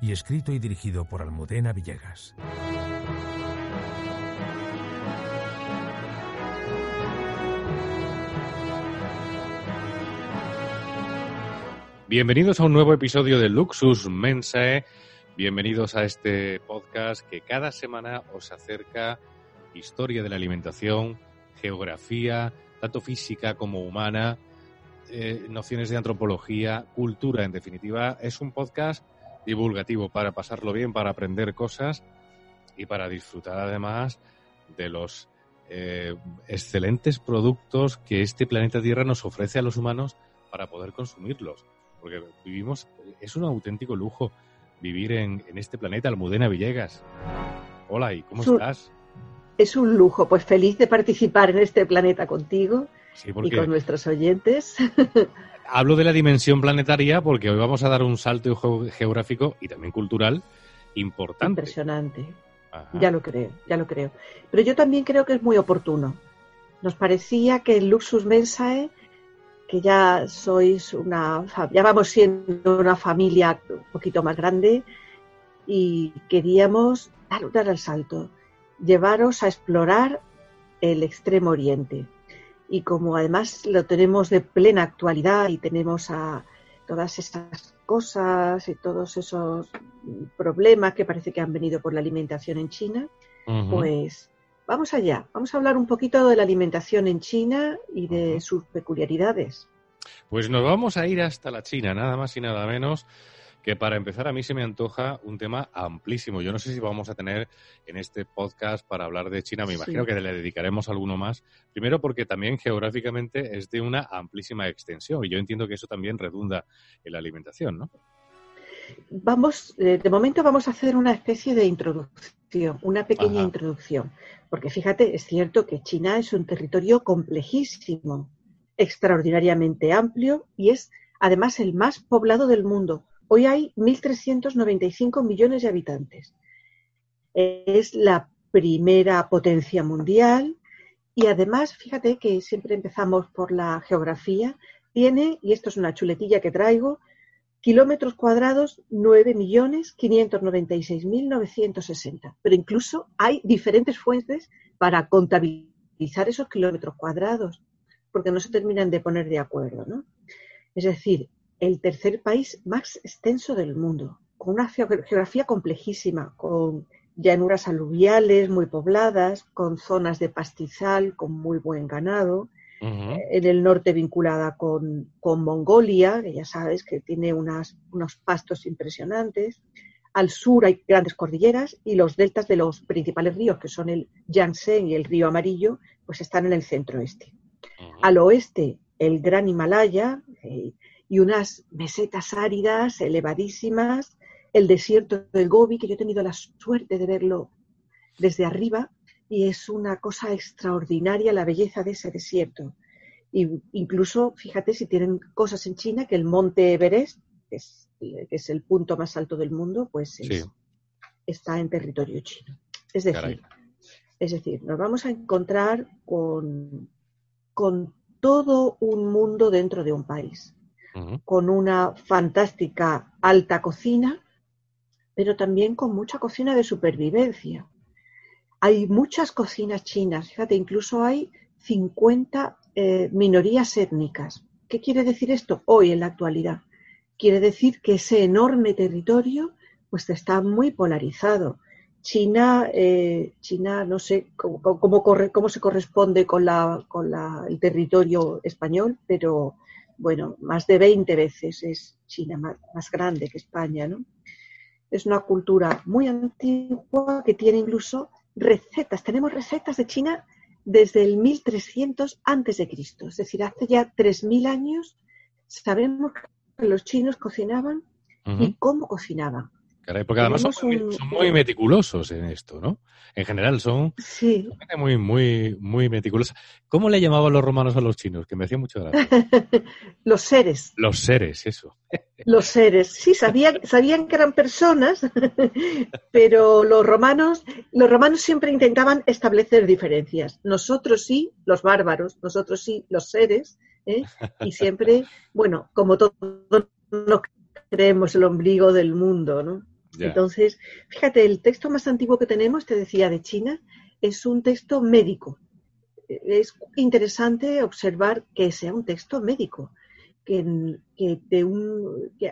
y escrito y dirigido por Almudena Villegas. Bienvenidos a un nuevo episodio de Luxus Mensae. Bienvenidos a este podcast que cada semana os acerca historia de la alimentación, geografía, tanto física como humana, eh, nociones de antropología, cultura, en definitiva. Es un podcast divulgativo para pasarlo bien, para aprender cosas y para disfrutar además de los eh, excelentes productos que este planeta Tierra nos ofrece a los humanos para poder consumirlos. Porque vivimos, es un auténtico lujo vivir en, en este planeta, Almudena Villegas. Hola, ¿y cómo estás? Es un lujo, pues feliz de participar en este planeta contigo Sí, y con nuestros oyentes. hablo de la dimensión planetaria porque hoy vamos a dar un salto geo- geográfico y también cultural importante. Impresionante. Ajá. Ya lo creo, ya lo creo. Pero yo también creo que es muy oportuno. Nos parecía que el Luxus Mensae, que ya sois una, ya vamos siendo una familia un poquito más grande y queríamos dar, dar el salto, llevaros a explorar el Extremo Oriente. Y como además lo tenemos de plena actualidad y tenemos a todas esas cosas y todos esos problemas que parece que han venido por la alimentación en China, pues vamos allá. Vamos a hablar un poquito de la alimentación en China y de sus peculiaridades. Pues nos vamos a ir hasta la China, nada más y nada menos que para empezar a mí se me antoja un tema amplísimo. Yo no sé si vamos a tener en este podcast para hablar de China, me Sí. imagino que le dedicaremos alguno más. Primero porque también geográficamente es de una amplísima extensión y yo entiendo que eso también redunda en la alimentación, ¿no? Vamos, eh, de momento vamos a hacer una especie de introducción, una pequeña Ajá. introducción, porque fíjate, es cierto que China es un territorio complejísimo, extraordinariamente amplio y es además el más poblado del mundo. Hoy hay 1.395 millones de habitantes. Es la primera potencia mundial y además, fíjate que siempre empezamos por la geografía, tiene, y esto es una chuletilla que traigo, kilómetros cuadrados 9.596.960. Pero incluso hay diferentes fuentes para contabilizar esos kilómetros cuadrados, porque no se terminan de poner de acuerdo, ¿no? Es decir, el tercer país más extenso del mundo, con una geo- geografía complejísima, con llanuras aluviales muy pobladas, con zonas de pastizal, con muy buen ganado, Ujú. en el norte vinculada con, con Mongolia, que ya sabes que tiene unas, unos pastos impresionantes. Al sur hay grandes cordilleras y los deltas de los principales ríos, que son el Yangtze y el río Amarillo, pues están en el centro este. Al oeste, el gran Himalaya eh, y unas mesetas áridas elevadísimas, el desierto del Gobi, que yo he tenido la suerte de verlo desde arriba, y es una cosa extraordinaria la belleza de ese desierto. Y incluso, fíjate si tienen cosas en China, que el monte Everest, que es, que es el punto más alto del mundo, pues es- Sí. está en territorio chino. Es decir, Caray. es decir, nos vamos a encontrar con, con todo un mundo dentro de un país, Con una fantástica alta cocina, pero también con mucha cocina de supervivencia. Hay muchas cocinas chinas, fíjate, incluso hay 50 eh, minorías étnicas. ¿Qué quiere decir esto hoy en la actualidad? Quiere decir que ese enorme territorio pues está muy polarizado. China, eh, China no sé cómo, cómo, corre, cómo se corresponde con, la, con la, el territorio español, pero bueno, más de 20 veces es China más, más, grande que España, ¿no? Es una cultura muy antigua que tiene incluso recetas. Tenemos recetas de China desde el 1300 antes de Cristo, es decir, hace ya 3000 años sabemos que los chinos cocinaban uh -huh. y cómo cocinaban. Caray, porque además son muy, un... son muy, meticulosos en esto, ¿no? En general son, sí. muy, muy, muy meticulosos. ¿Cómo le llamaban los romanos a los chinos? Que me hacía mucho gracia. los seres. Los seres, eso. los seres, sí, sabían, sabían que eran personas, pero los romanos, los romanos siempre intentaban establecer diferencias. Nosotros sí, los bárbaros, nosotros sí, los seres, ¿eh? y siempre, bueno, como todos nos creemos el ombligo del mundo, ¿no? Entonces, fíjate, el texto más antiguo que tenemos, te decía, de China, es un texto médico. Es interesante observar que sea un texto médico, que,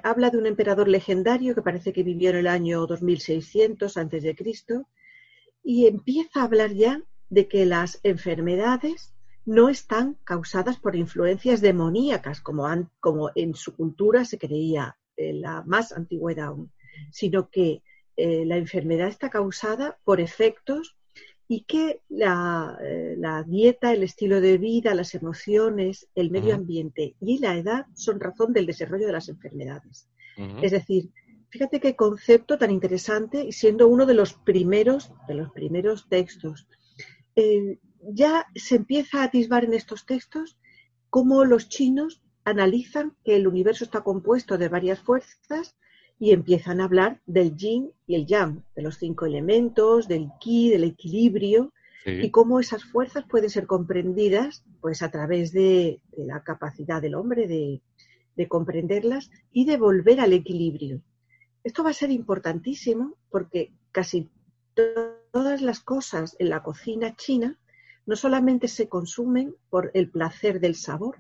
habla de un emperador legendario que parece que vivió en el año 2600 antes de Cristo y empieza a hablar ya de que las enfermedades no están causadas por influencias demoníacas, como, han, como en su cultura se creía en la más antigüedad aún, sino que eh, la enfermedad está causada por efectos y que la, eh, la, dieta, el estilo de vida, las emociones, el medio uh -huh. ambiente y la edad son razón del desarrollo de las enfermedades. Uh -huh. Es decir, fíjate qué concepto tan interesante y siendo uno de los primeros, de los primeros textos. Eh, ya se empieza a atisbar en estos textos cómo los chinos analizan que el universo está compuesto de varias fuerzas y empiezan a hablar del yin y el yang, de los cinco elementos, del ki, del equilibrio, sí. y cómo esas fuerzas pueden ser comprendidas pues a través de, de la capacidad del hombre de, de, comprenderlas y de volver al equilibrio. Esto va a ser importantísimo porque casi todas las cosas en la cocina china no solamente se consumen por el placer del sabor,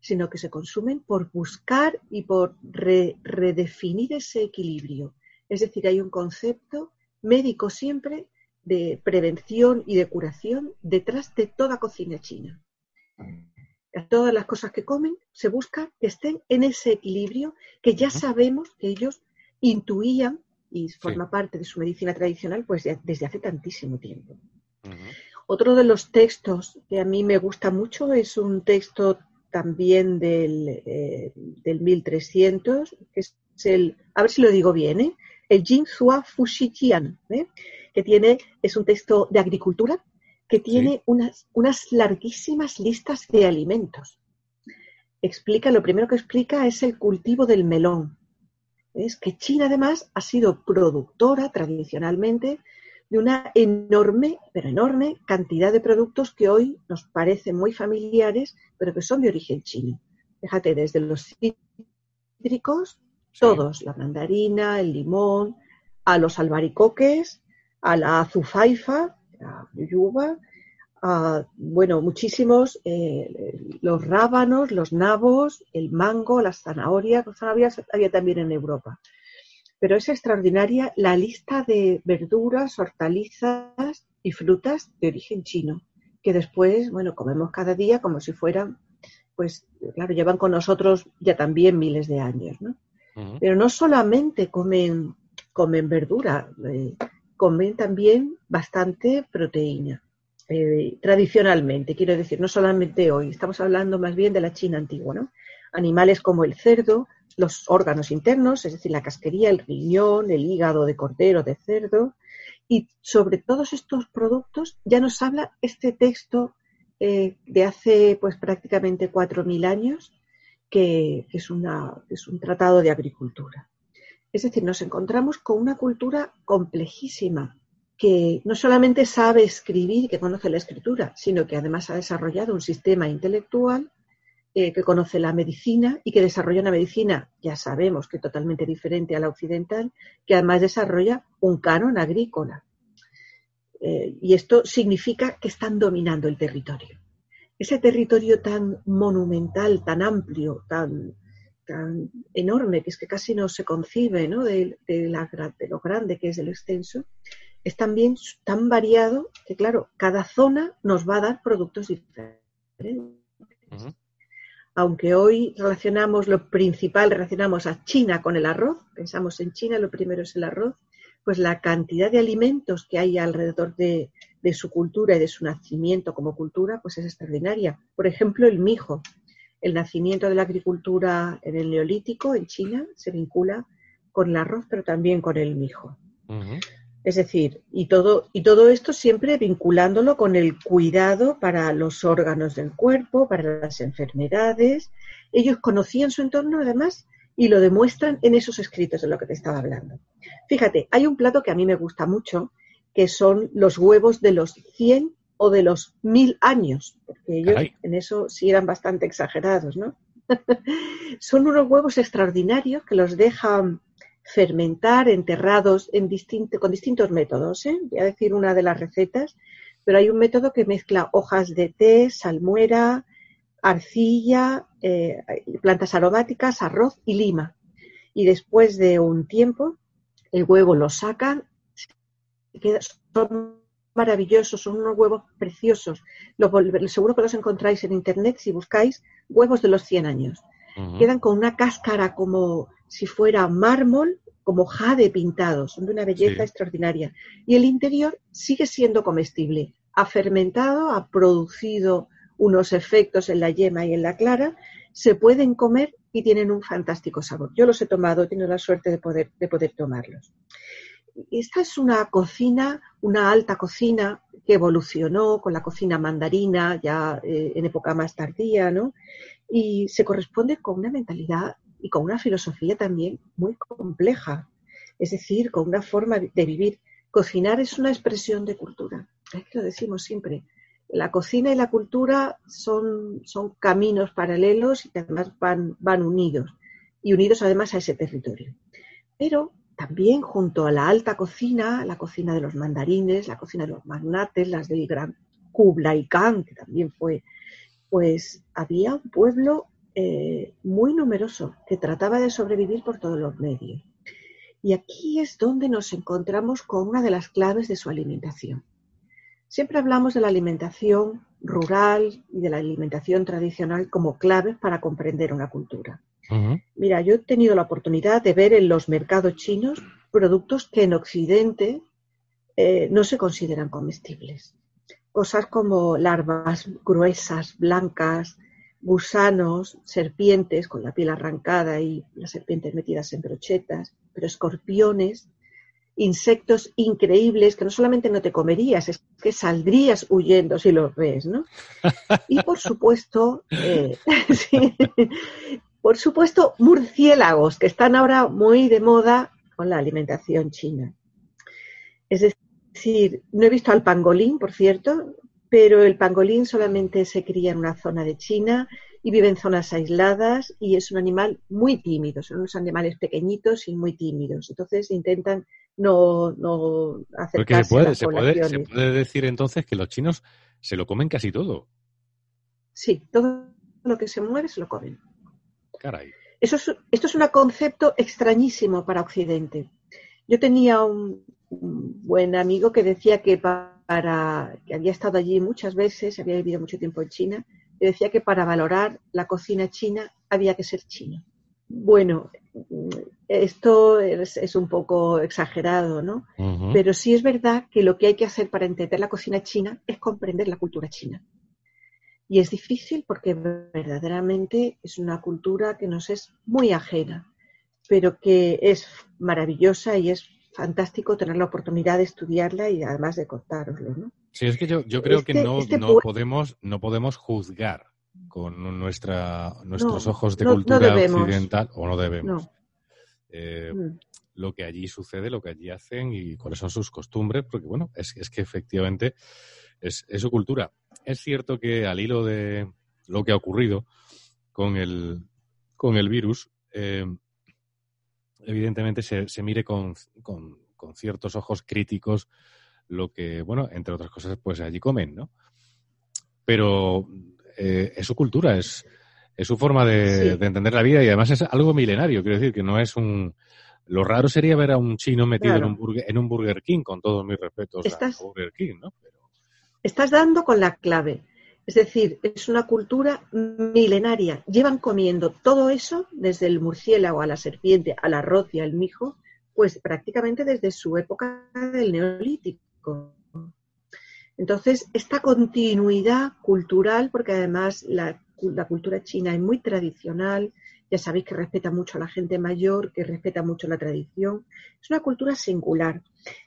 sino que se consumen por buscar y por re, redefinir ese equilibrio. Es decir, hay un concepto médico siempre de prevención y de curación detrás de toda cocina china. Todas las cosas que comen se busca que estén en ese equilibrio que ya sabemos que ellos intuían y forma sí. parte de su medicina tradicional pues desde hace tantísimo tiempo. Uh -huh. Otro de los textos que a mí me gusta mucho es un texto también del, eh, del 1300, que es el, a ver si lo digo bien, ¿eh? el Jin Zhua Fuxijian, ¿eh? que tiene, es un texto de agricultura que tiene sí. unas, unas larguísimas listas de alimentos. Explica, lo primero que explica es el cultivo del melón. Es que China además ha sido productora tradicionalmente de una enorme, pero enorme cantidad de productos que hoy nos parecen muy familiares, pero que son de origen chino. Fíjate, desde los cítricos, sí. todos, la mandarina, el limón, a los albaricoques, a la azufaifa, la yuba, a, bueno, muchísimos, eh, los rábanos, los nabos, el mango, las zanahorias, las zanahorias había también en Europa pero es extraordinaria la lista de verduras, hortalizas y frutas de origen chino, que después, bueno, comemos cada día como si fueran, pues, claro, llevan con nosotros ya también miles de años, ¿no? Uh -huh. Pero no solamente comen, comen verdura, eh, comen también bastante proteína. Eh, tradicionalmente, quiero decir, no solamente hoy, estamos hablando más bien de la China antigua, ¿no? Animales como el cerdo, los órganos internos, es decir, la casquería, el riñón, el hígado de cordero, de cerdo. Y sobre todos estos productos ya nos habla este texto eh, de hace pues prácticamente 4.000 años, que, es una, es un tratado de agricultura. Es decir, nos encontramos con una cultura complejísima, que no solamente sabe escribir que conoce la escritura, sino que además ha desarrollado un sistema intelectual eh, que conoce la medicina y que desarrolla una medicina, ya sabemos que totalmente diferente a la occidental, que además desarrolla un canon agrícola. Eh, y esto significa que están dominando el territorio. Ese territorio tan monumental, tan amplio, tan, tan enorme, que es que casi no se concibe ¿no? De, la, de lo grande que es el extenso, es también tan variado que, claro, cada zona nos va a dar productos diferentes. Aunque hoy relacionamos lo principal, relacionamos a China con el arroz, pensamos en China, lo primero es el arroz, pues la cantidad de alimentos que hay alrededor de, su cultura y de su nacimiento como cultura, pues es extraordinaria. Por ejemplo, el mijo. El nacimiento de la agricultura en el neolítico en China se vincula con el arroz, pero también con el mijo. Es decir, y todo, y todo esto siempre vinculándolo con el cuidado para los órganos del cuerpo, para las enfermedades. Ellos conocían su entorno además y lo demuestran en esos escritos de lo que te estaba hablando. Fíjate, hay un plato que a mí me gusta mucho, que son los huevos de los 100 o de los 1000 años, porque ellos Caray. en eso sí eran bastante exagerados, ¿no? son unos huevos extraordinarios que los dejan fermentar enterrados en distinto- con distintos métodos. ¿eh? Voy a decir una de las recetas, pero hay un método que mezcla hojas de té, salmuera, arcilla, eh, plantas aromáticas, arroz y lima. Y después de un tiempo, el huevo lo queda- son maravillosos, son unos huevos preciosos. Los seguro que los encontráis en internet si buscáis huevos de los 100 años quedan con una cáscara como si fuera mármol, como jade pintado, son de una belleza Sí. extraordinaria. Y el interior sigue siendo comestible. Ha fermentado, ha producido unos efectos en la yema y en la clara, se pueden comer y tienen un fantástico sabor. Yo los he tomado, he tenido la suerte de poder, de poder tomarlos. Esta es una cocina, una alta cocina que evolucionó con la cocina mandarina ya eh, en época más tardía, ¿no? y se corresponde con una mentalidad y con una filosofía también muy compleja, es decir, con una forma de vivir. Cocinar es una expresión de cultura, es que lo decimos siempre. La cocina y la cultura son, son caminos paralelos y además van, van unidos, y unidos además a ese territorio. Pero también junto a la alta cocina, la cocina de los mandarines, la cocina de los magnates, las del gran Kublai Khan, que también fue pues había un pueblo eh, muy numeroso que trataba de sobrevivir por todos los medios. Y aquí es donde nos encontramos con una de las claves de su alimentación. Siempre hablamos de la alimentación rural y de la alimentación tradicional como claves para comprender una cultura. Mira, yo he tenido la oportunidad de ver en los mercados chinos productos que en Occidente eh, no se consideran comestibles. Cosas como larvas gruesas, blancas, gusanos, serpientes con la piel arrancada y las serpientes metidas en brochetas, pero escorpiones, insectos increíbles que no solamente no te comerías, es que saldrías huyendo si los ves, ¿no? Y por supuesto, eh, por supuesto, murciélagos, que están ahora muy de moda con la alimentación china. Es decir, no he visto al pangolín, por cierto, pero el pangolín solamente se cría en una zona de China y vive en zonas aisladas y es un animal muy tímido, son unos animales pequeñitos y muy tímidos. Entonces intentan no, no Porque acercarse se puede, a las se, puede, se puede decir entonces que los chinos se lo comen casi todo. Sí, todo lo que se mueve se lo comen. Caray. Eso es, esto es un concepto extrañísimo para Occidente. Yo tenía un, un buen amigo que decía que pa- para que había estado allí muchas veces, había vivido mucho tiempo en China, y decía que para valorar la cocina china había que ser chino. Bueno, esto es, es un poco exagerado, ¿no? Pero sí es verdad que lo que hay que hacer para entender la cocina china es comprender la cultura china. Y es difícil porque verdaderamente es una cultura que nos es muy ajena, pero que es maravillosa y es fantástico tener la oportunidad de estudiarla y además de contároslo, ¿no? Sí, es que yo, yo creo que Este- no, este no podemos, no podemos juzgar con nuestra, nuestros No, ojos de no- cultura occidental, o no debemos. Eh, Mm. lo que allí sucede, lo que allí hacen y cuáles son sus costumbres, porque bueno, es, es que efectivamente es, es su cultura. Es cierto que al hilo de lo que ha ocurrido con el, con el virus, eh, evidentemente se, se mire con, con- con ciertos ojos críticos lo que, bueno, entre otras cosas, pues allí comen, ¿no? Pero eh, es su cultura, es, Es su forma de, Sí. de entender la vida y además es algo milenario. Quiero decir que no es un. Lo raro sería ver a un chino metido Claro. en, un burger, en un Burger King, con todos mis respetos Estás- a Burger King, ¿no? Pero, Estás dando con la clave. Es decir, es una cultura milenaria. Llevan comiendo todo eso, desde el murciélago a la serpiente, al arroz y al mijo, pues prácticamente desde su época del neolítico. Entonces, esta continuidad cultural, porque además la, la cultura china es muy tradicional, ya sabéis que respeta mucho a la gente mayor, que respeta mucho la tradición, es una cultura singular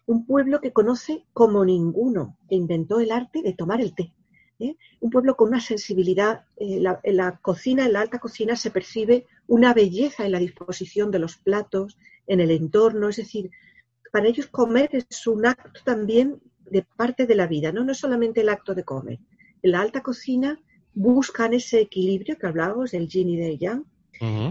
un pueblo que conoce como ninguno, que inventó el arte de tomar el té. ¿Eh? Un pueblo con una sensibilidad, eh, la- en la cocina, en la alta cocina se percibe una belleza en la disposición de los platos, en el entorno, es decir, para ellos comer es un acto también de parte de la vida, ¿no? No es solamente el acto de comer. En la alta cocina buscan ese equilibrio que hablábamos del yin y del yang,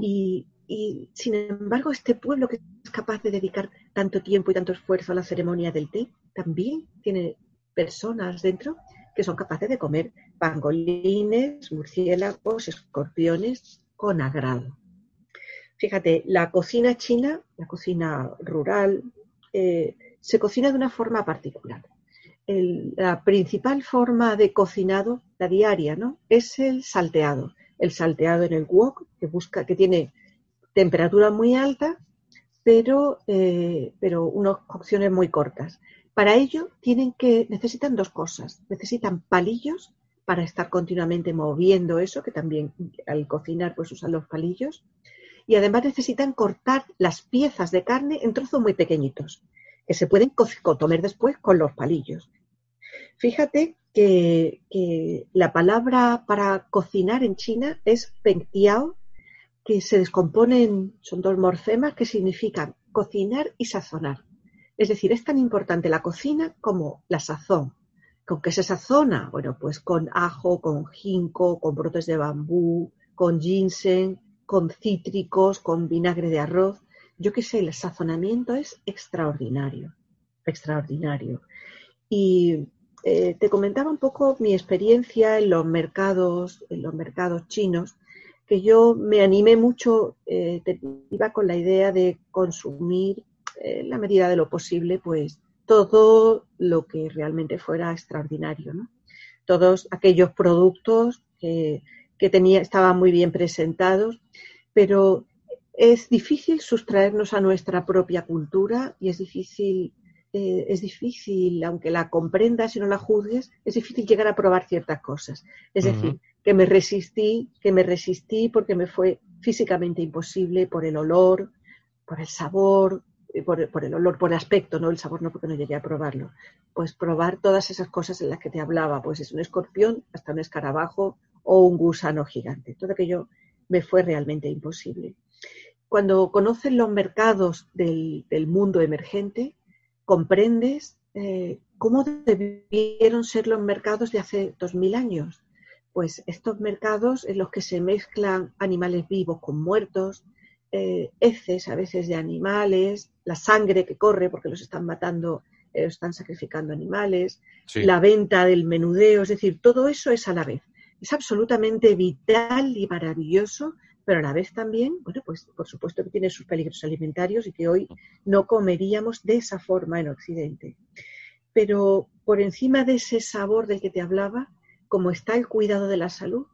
y, y, sin embargo, este pueblo que es capaz de dedicar tanto tiempo y tanto esfuerzo a la ceremonia del té, también tiene personas dentro que son capaces de comer pangolines, murciélagos, escorpiones con agrado. Fíjate, la cocina china, la cocina rural, eh, se cocina de una forma particular. La principal forma de cocinado, la diaria, ¿no? Es el salteado. El salteado en el wok, que busca, que tiene temperatura muy alta, pero, eh, pero unas cocciones muy cortas. Para ello tienen que, necesitan dos cosas. Necesitan palillos para estar continuamente moviendo eso, que también al cocinar pues usan los palillos. Y además necesitan cortar las piezas de carne en trozos muy pequeñitos, que se pueden co- co- comer después con los palillos. Fíjate que, la palabra para cocinar en China es pengtiao, que se descomponen, son dos morfemas que significan cocinar y sazonar. Es decir, es tan importante la cocina como la sazón. ¿Con qué se sazona? Bueno, pues con ajo, con ginkgo, con brotes de bambú, con ginseng, con cítricos, con vinagre de arroz. Yo qué sé, el sazonamiento es extraordinario, extraordinario. Y eh, te comentaba un poco mi experiencia en los mercados, en los mercados chinos, que yo me animé mucho, eh, te- iba con la idea de consumir en la medida de lo posible, pues todo lo que realmente fuera extraordinario, ¿no? Todos aquellos productos que, que tenía, estaban muy bien presentados, pero es difícil sustraernos a nuestra propia cultura y es difícil, eh, es difícil, aunque la comprendas y no la juzgues, es difícil llegar a probar ciertas cosas. Es decir, que me resistí, que me resistí porque me fue físicamente imposible por el olor, por el sabor, eh, por, el olor, por el aspecto, no el sabor, no porque no llegué a probarlo. Pues probar todas esas cosas en las que te hablaba, pues es un escorpión, hasta un escarabajo o un gusano gigante. Todo aquello me fue realmente imposible. Cuando conoces los mercados del, del mundo emergente, comprendes eh, cómo debieron ser los mercados de hace dos mil años. Pues estos mercados en los que se mezclan animales vivos con muertos, eh, heces a veces de animales, la sangre que corre porque los están matando, eh, están sacrificando animales, Sí. la venta del menudeo, es decir, todo eso es a la vez. Es absolutamente vital y maravilloso, pero a la vez también, bueno, pues por supuesto que tiene sus peligros alimentarios y que hoy no comeríamos de esa forma en Occidente. Pero por encima de ese sabor del que te hablaba, como está el cuidado de la salud,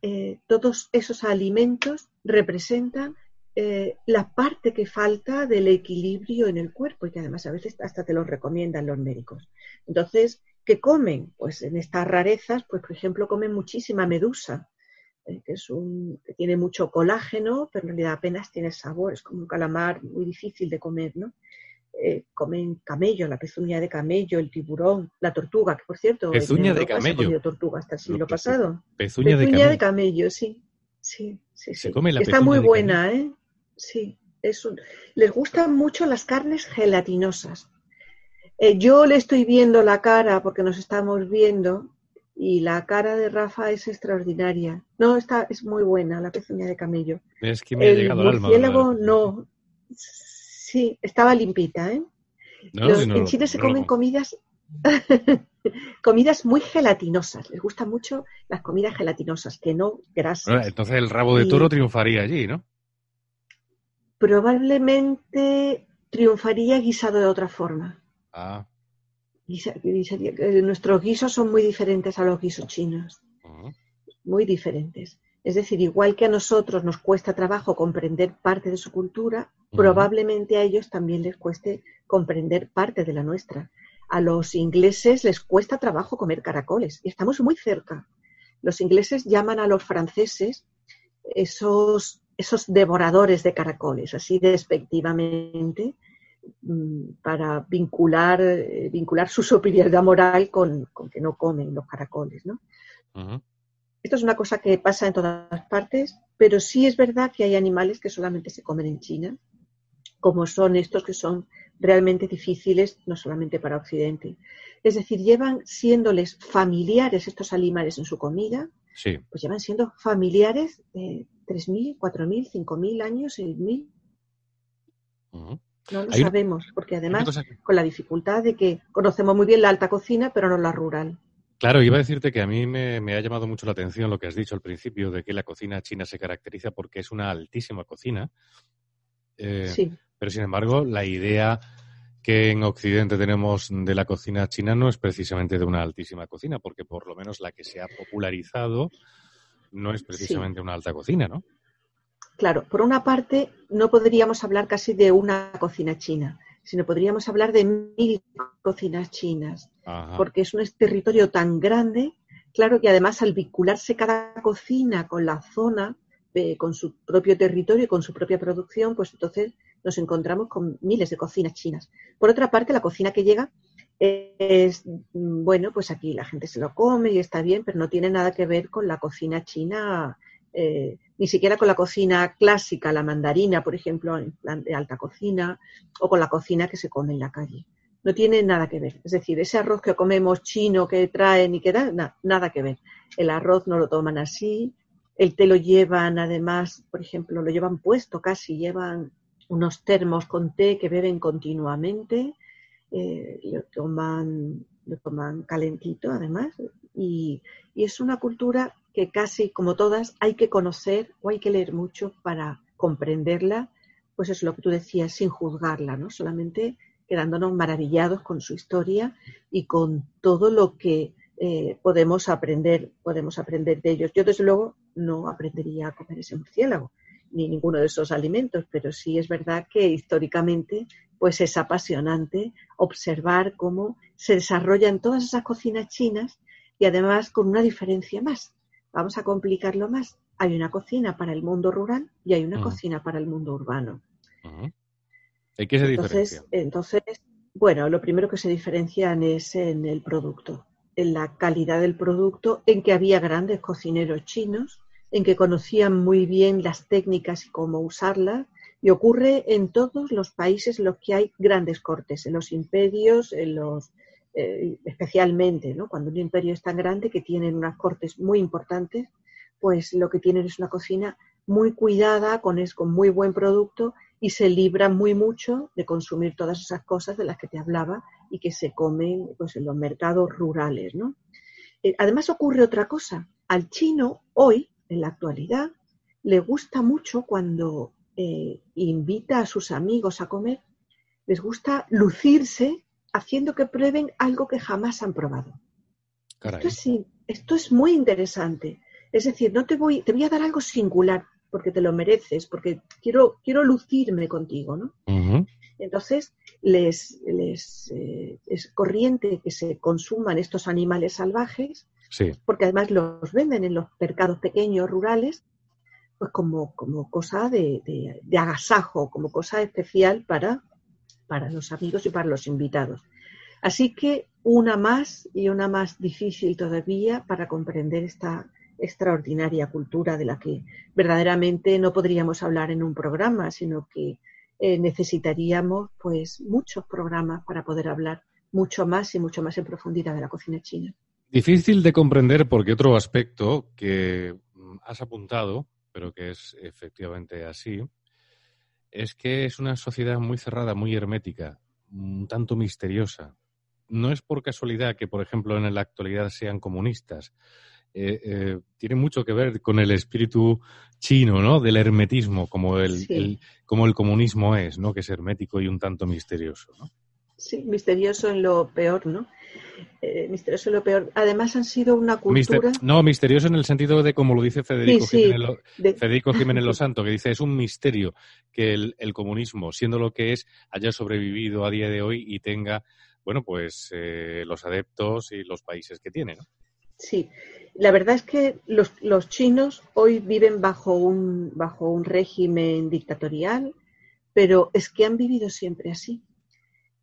eh, todos esos alimentos representan eh, la parte que falta del equilibrio en el cuerpo y que además a veces hasta te lo recomiendan los médicos. Entonces, ¿qué comen? Pues en estas rarezas, pues por ejemplo, comen muchísima medusa, eh, que es un que tiene mucho colágeno, pero en realidad apenas tiene sabor, es como un calamar muy difícil de comer, ¿no? Eh, comen camello, la pezuña de camello, el tiburón, la tortuga, que por cierto, Pezuña de se tortuga hasta el siglo se- pasado. Pezuña de Pezuña camello. de camello, sí. Sí, sí, Se sí. come la Está muy de buena, ¿eh? Sí, es un- les gustan mucho las carnes gelatinosas. Eh, yo le estoy viendo la cara porque nos estamos viendo y la cara de Rafa es extraordinaria. No, está, es muy buena la pezuña de camello. Es que me ha El llegado al alma. murciélago la- no. Sí, estaba limpita, ¿eh? No, Los- en Chile se no comen comidas. comidas muy gelatinosas. Les gustan mucho las comidas gelatinosas, que no grasas. Entonces el rabo de Y- toro triunfaría allí, ¿no? Probablemente triunfaría guisado de otra forma. Ah, Guisa- guisaría- nuestros guisos son muy diferentes a los guisos chinos, muy diferentes. Es decir, igual que a nosotros nos cuesta trabajo comprender parte de su cultura, probablemente a ellos también les cueste comprender parte de la nuestra. A los ingleses les cuesta trabajo comer caracoles y estamos muy cerca. Los ingleses llaman a los franceses esos, esos devoradores de caracoles, así despectivamente, mm, para vincular, eh, vincular su superioridad moral con, con que no comen los caracoles, ¿no? Esto es una cosa que pasa en todas partes, pero sí es verdad que hay animales que solamente se comen en China, como son estos que son realmente difíciles, no solamente para Occidente. Es decir, llevan siéndoles familiares estos animales en su comida, Sí. pues llevan siendo familiares 3.000, 4.000, 5.000 años, 6.000, ujú. no lo una- sabemos, porque además que- con la dificultad de que conocemos muy bien la alta cocina, pero no la rural. Claro, iba a decirte que a mí me, me ha llamado mucho la atención lo que has dicho al principio de que la cocina china se caracteriza porque es una altísima cocina. Eh, Sí. Pero sin embargo, la idea que en Occidente tenemos de la cocina china no es precisamente de una altísima cocina, porque por lo menos la que se ha popularizado no es precisamente una alta cocina, ¿no? Claro, por una parte, no podríamos hablar casi de una cocina china, sino podríamos hablar de mil cocinas chinas, Ajá. porque es un territorio tan grande, claro que además al vincularse cada cocina con la zona, eh, con su propio territorio y con su propia producción, pues entonces nos encontramos con miles de cocinas chinas. Por otra parte, la cocina que llega es, bueno, pues aquí la gente se lo come y está bien, pero no tiene nada que ver con la cocina china, eh, ni siquiera con la cocina clásica, la mandarina, por ejemplo, en plan de alta cocina, o con la cocina que se come en la calle. No tiene nada que ver. Es decir, ese arroz que comemos chino que traen y que da, na- nada que ver. El arroz no lo toman así, el té lo llevan además, por ejemplo, lo llevan puesto casi, llevan unos termos con té que beben continuamente, eh, lo, toman, lo toman calentito además, y, y es una cultura que casi como todas hay que conocer o hay que leer mucho para comprenderla, pues es lo que tú decías, sin juzgarla, ¿no? Solamente quedándonos maravillados con su historia y con todo lo que eh, podemos aprender, podemos aprender de ellos. Yo desde luego no aprendería a comer ese murciélago ni ninguno de esos alimentos, pero sí es verdad que históricamente pues es apasionante observar cómo se desarrollan todas esas cocinas chinas y además con una diferencia más. Vamos a complicarlo más. Hay una cocina para el mundo rural y hay una cocina para el mundo urbano. Ujú. ¿Y qué se Entonces, diferencia? entonces, bueno, lo primero que se diferencian es en el producto, en la calidad del producto, en que había grandes cocineros chinos, en que conocían muy bien las técnicas y cómo usarlas, y ocurre en todos los países en los que hay grandes cortes, en los imperios, en los eh, especialmente, ¿no? Cuando un imperio es tan grande que tienen unas cortes muy importantes, pues lo que tienen es una cocina muy cuidada, con, es, con muy buen producto y se libran muy mucho de consumir todas esas cosas de las que te hablaba y que se comen pues, en los mercados rurales. ¿no? Eh, además ocurre otra cosa. Al chino hoy, en la actualidad, le gusta mucho cuando eh, invita a sus amigos a comer, les gusta lucirse haciendo que prueben algo que jamás han probado. Caray. Esto es, sí, esto es muy interesante. Es decir, no te voy, te voy a dar algo singular porque te lo mereces, porque quiero, quiero lucirme contigo, ¿no? Entonces, les, les, eh, es corriente que se consuman estos animales salvajes, Sí. porque además los venden en los mercados pequeños rurales, pues como, como cosa de, de- agasajo, como cosa especial para, para los amigos y para los invitados. Así que una más y una más difícil todavía para comprender esta extraordinaria cultura de la que verdaderamente no podríamos hablar en un programa, sino que eh, necesitaríamos pues muchos programas para poder hablar mucho más y mucho más en profundidad de la cocina china. Difícil de comprender porque otro aspecto que mm, has apuntado, pero que es efectivamente así, es que es una sociedad muy cerrada, muy hermética, un tanto misteriosa. no es por casualidad que, por ejemplo, en la actualidad sean comunistas. Eh, eh, tiene mucho que ver con el espíritu chino, ¿no? Del hermetismo, como el, Sí. el- como el comunismo es, ¿no? Que es hermético y un tanto misterioso, ¿no? Sí, misterioso en lo peor, ¿no? Eh, misterioso en lo peor. Además han sido una Mister- cultura no, misterioso en el sentido de como lo dice Federico Sí, sí. Jiménez Lo- de, Federico Jiménez Santos, que dice es un misterio que el, el comunismo, siendo lo que es, haya sobrevivido a día de hoy y tenga, bueno, pues eh, los adeptos y los países que tiene, ¿no? Sí, la verdad es que los, los chinos hoy viven bajo un, bajo un régimen dictatorial, pero es que han vivido siempre así.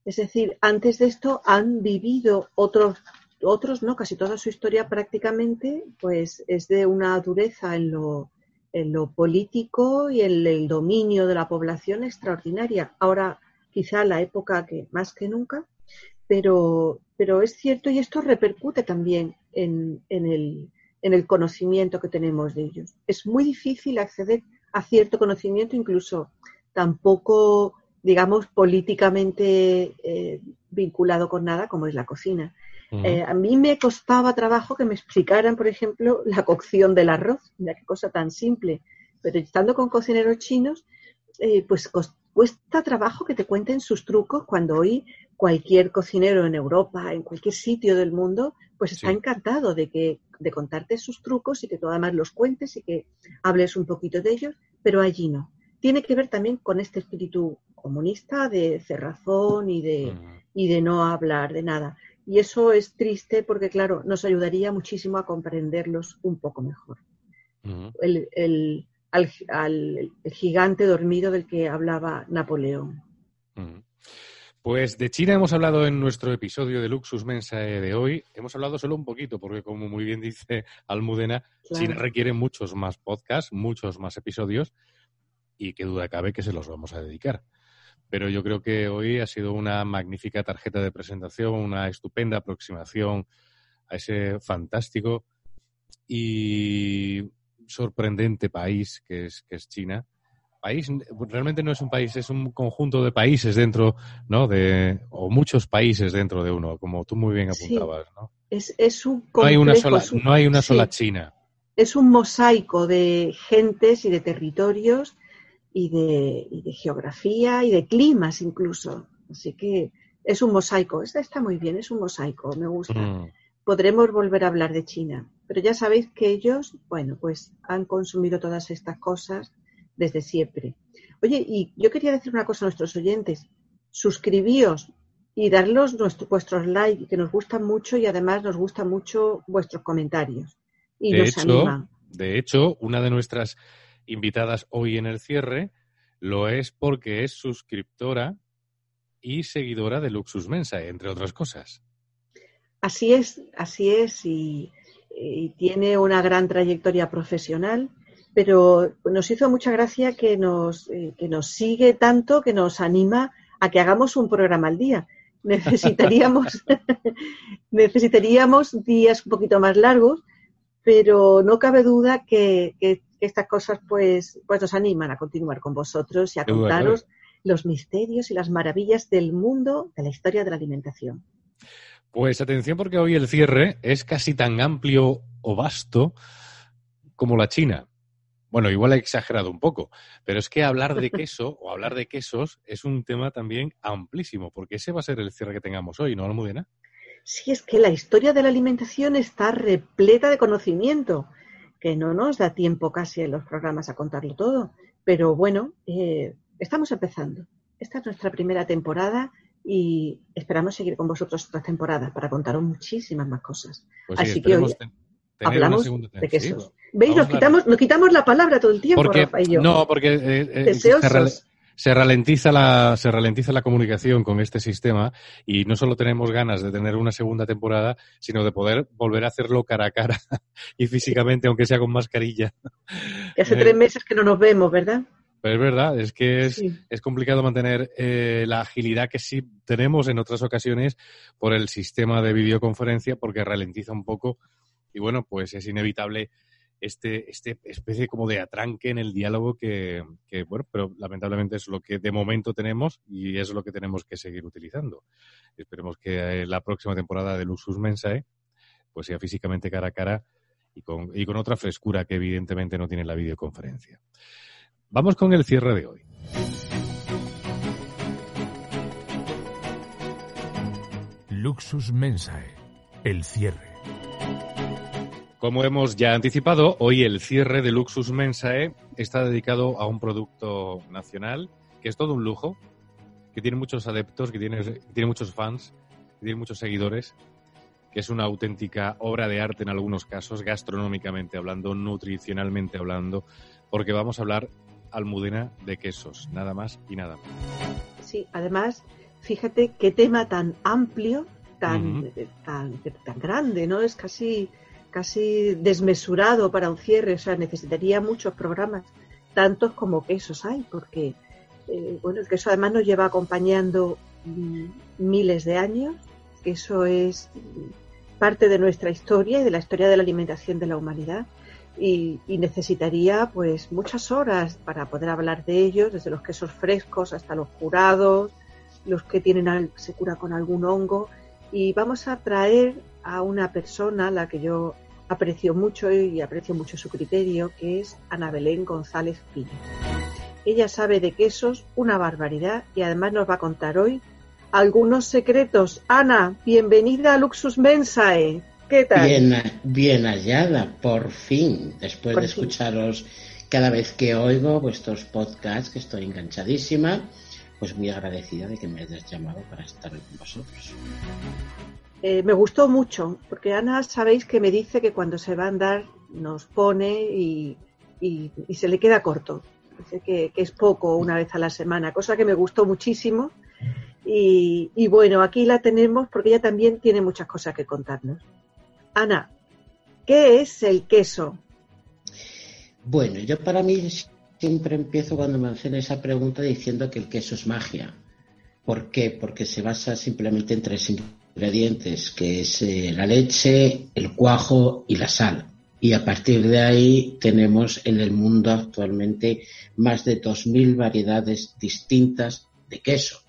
Es decir, antes de esto han vivido otros, otros no, casi toda su historia prácticamente, pues es de una dureza en lo, en lo político y en el dominio de la población extraordinaria. Ahora, quizá la época que más que nunca, pero, pero es cierto y esto repercute también en, en el, en el conocimiento que tenemos de ellos. Es muy difícil acceder a cierto conocimiento, incluso tampoco, digamos, políticamente eh, vinculado con nada, como es la cocina. Eh, a mí me costaba trabajo que me explicaran, por ejemplo, la cocción del arroz. Mira qué cosa tan simple. Pero estando con cocineros chinos, eh, pues cuesta trabajo que te cuenten sus trucos cuando hoy cualquier cocinero en Europa, en cualquier sitio del mundo, pues está Sí. encantado de que de contarte sus trucos y que tú además los cuentes y que hables un poquito de ellos, pero allí no. Tiene que ver también con este espíritu comunista de cerrazón y de, y de no hablar de nada. Y eso es triste porque, claro, nos ayudaría muchísimo a comprenderlos un poco mejor. El, el- al, al- el gigante dormido del que hablaba Napoleón. Pues de China hemos hablado en nuestro episodio de Luxus Mensae de hoy. Hemos hablado solo un poquito, porque como muy bien dice Almudena, Claro. China requiere muchos más podcasts, muchos más episodios, y qué duda cabe que se los vamos a dedicar. Pero yo creo que hoy ha sido una magnífica tarjeta de presentación, una estupenda aproximación a ese fantástico y sorprendente país que es, que es China. País realmente no es un país, es un conjunto de países dentro, ¿no? De, o muchos países dentro de uno, como tú muy bien apuntabas, ¿no? Es, es un No hay una sola, un- no hay una sí, sola China. es un mosaico de gentes y de territorios y de, y de geografía y de climas incluso. Así que es un mosaico. Esta está muy bien, es un mosaico, me gusta. Mm. podremos volver a hablar de China. Pero ya sabéis que ellos, bueno, pues han consumido todas estas cosas desde siempre. Oye, y yo quería decir una cosa a nuestros oyentes. Suscribíos y darlos nuestro- vuestros likes, que nos gustan mucho y además nos gustan mucho vuestros comentarios. Y De nos hecho, animan. De hecho, una de nuestras invitadas hoy en el cierre lo es porque es suscriptora y seguidora de Luxus Mensae, entre otras cosas. Así es, así es, y, y tiene una gran trayectoria profesional, pero nos hizo mucha gracia que nos, eh, que nos sigue tanto, que nos anima a que hagamos un programa al día. Necesitaríamos, necesitaríamos días un poquito más largos, pero no cabe duda que- que estas cosas pues, pues nos animan a continuar con vosotros y a contaros los misterios y las maravillas del mundo de la historia de la alimentación. Pues atención porque hoy el cierre es casi tan amplio o vasto como la China. Bueno, igual he exagerado un poco, pero es que hablar de queso o hablar de quesos es un tema también amplísimo, porque ese va a ser el cierre que tengamos hoy, ¿no, Almudena? Sí, es que la historia de la alimentación está repleta de conocimiento, que no nos da tiempo casi en los programas a contarlo todo. Pero bueno, eh, estamos empezando. Esta es nuestra primera temporada y esperamos seguir con vosotros otras temporadas para contaros muchísimas más cosas. Pues sí, Así que hoy Hablamos de sí, quesos. ¿Veis? vamos Nos quitamos, nos quitamos la palabra todo el tiempo, Porque, Rafa y yo. no, porque eh, eh, se, ralentiza la, se ralentiza la comunicación con este sistema y no solo tenemos ganas de tener una segunda temporada, sino de poder volver a hacerlo cara a cara y físicamente, aunque sea con mascarilla. Que hace eh, tres meses que no nos vemos, ¿verdad? Pero es verdad, es que es, Sí. es complicado mantener eh, la agilidad que sí tenemos en otras ocasiones por el sistema de videoconferencia porque ralentiza un poco y bueno, pues es inevitable este, este especie como de atranque en el diálogo que, bueno, pero lamentablemente es lo que de momento tenemos y es lo que tenemos que seguir utilizando. Esperemos que eh, la próxima temporada de Luxus Mensae pues sea físicamente cara a cara y con, y con otra frescura que evidentemente no tiene la videoconferencia. Vamos con el cierre de hoy. Luxus Mensae, el cierre. Como hemos ya anticipado, hoy el cierre de Luxus Mensae está dedicado a un producto nacional que es todo un lujo, que tiene muchos adeptos, que tiene, que tiene muchos fans, que tiene muchos seguidores, que es una auténtica obra de arte en algunos casos, gastronómicamente hablando, nutricionalmente hablando, porque vamos a hablar almudena de quesos, nada más y nada menos. Sí, además, fíjate qué tema tan amplio, tan, tan grande, ¿no? Es casi, casi desmesurado para un cierre, o sea, necesitaría muchos programas, tantos como quesos hay, porque, eh, bueno, el queso además nos lleva acompañando mm, miles de años, que eso es mm, parte de nuestra historia y de la historia de la alimentación de la humanidad. Y, y necesitaría pues muchas horas para poder hablar de ellos, desde los quesos frescos hasta los curados, los que tienen al- se cura con algún hongo. Y vamos a traer a una persona a la que yo aprecio mucho y aprecio mucho su criterio, que es Ana Belén González Pino. Ella sabe de quesos una barbaridad y además nos va a contar hoy algunos secretos. Ana, bienvenida a Luxus Mensae. ¿Qué tal? Bien, bien hallada, por fin, después Por de fin. escucharos cada vez que oigo vuestros podcasts, que estoy enganchadísima, pues muy agradecida de que me hayas llamado para estar con vosotros. Eh, me gustó mucho, porque Ana, sabéis que me dice que cuando se va a andar nos pone y, y- se le queda corto. Dice que, es poco una vez a la semana, cosa que me gustó muchísimo. Y, bueno, aquí la tenemos porque ella también tiene muchas cosas que contarnos. Ana, ¿qué es el queso? Bueno, yo para mí siempre empiezo cuando me hacen esa pregunta diciendo que el queso es magia. ¿Por qué? Porque se basa simplemente en tres que es eh, la leche, el cuajo y la sal. Y a partir de ahí tenemos en el mundo actualmente más de 2.000 variedades distintas de queso.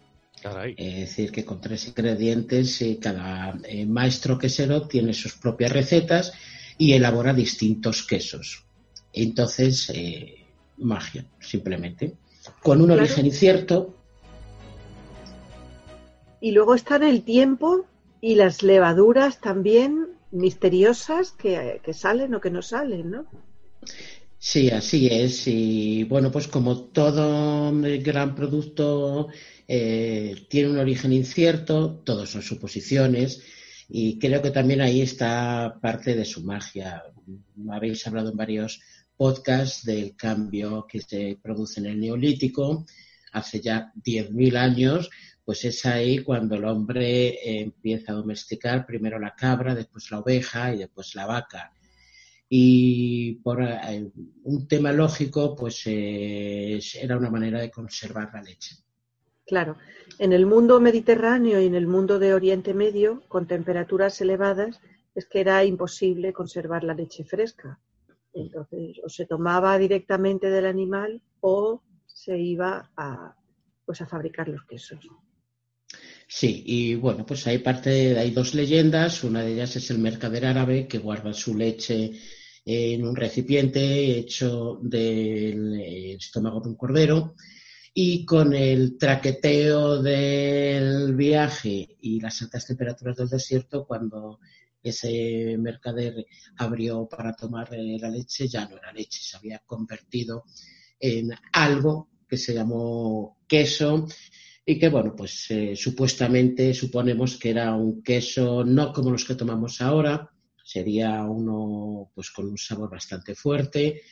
Caray. Es decir, que con tres ingredientes eh, cada eh, maestro quesero tiene sus propias recetas y elabora distintos quesos. Entonces, eh, magia, simplemente. Con un Claro. origen incierto, Y luego están el tiempo y las levaduras también misteriosas que, que salen o que no salen, ¿no? Sí, así es. Y bueno, pues como todo gran producto eh, tiene un origen incierto, todos son suposiciones. Y creo que también ahí está parte de su magia. Habéis hablado en varios podcasts del cambio que se produce en el neolítico hace ya 10.000 años, pues es ahí cuando el hombre eh, empieza a domesticar primero la cabra, después la oveja y después la vaca y por eh, un tema lógico, pues eh, era una manera de conservar la leche. Claro, en el mundo mediterráneo y en el mundo de Oriente Medio, con temperaturas elevadas, es que era imposible conservar la leche fresca. Entonces, o se tomaba directamente del animal o se iba pues, a fabricar los quesos. Sí, y bueno, pues hay parte, hay dos leyendas. Una de ellas es el mercader árabe que guarda su leche en un recipiente hecho del estómago de un cordero y con el traqueteo del viaje y las altas temperaturas del desierto, cuando ese mercader abrió para tomar eh, la leche, ya no era leche, se había convertido en algo que se llamó queso y que, bueno, pues eh, supuestamente suponemos que era un queso no como los que tomamos ahora, sería uno pues con un sabor bastante fuerte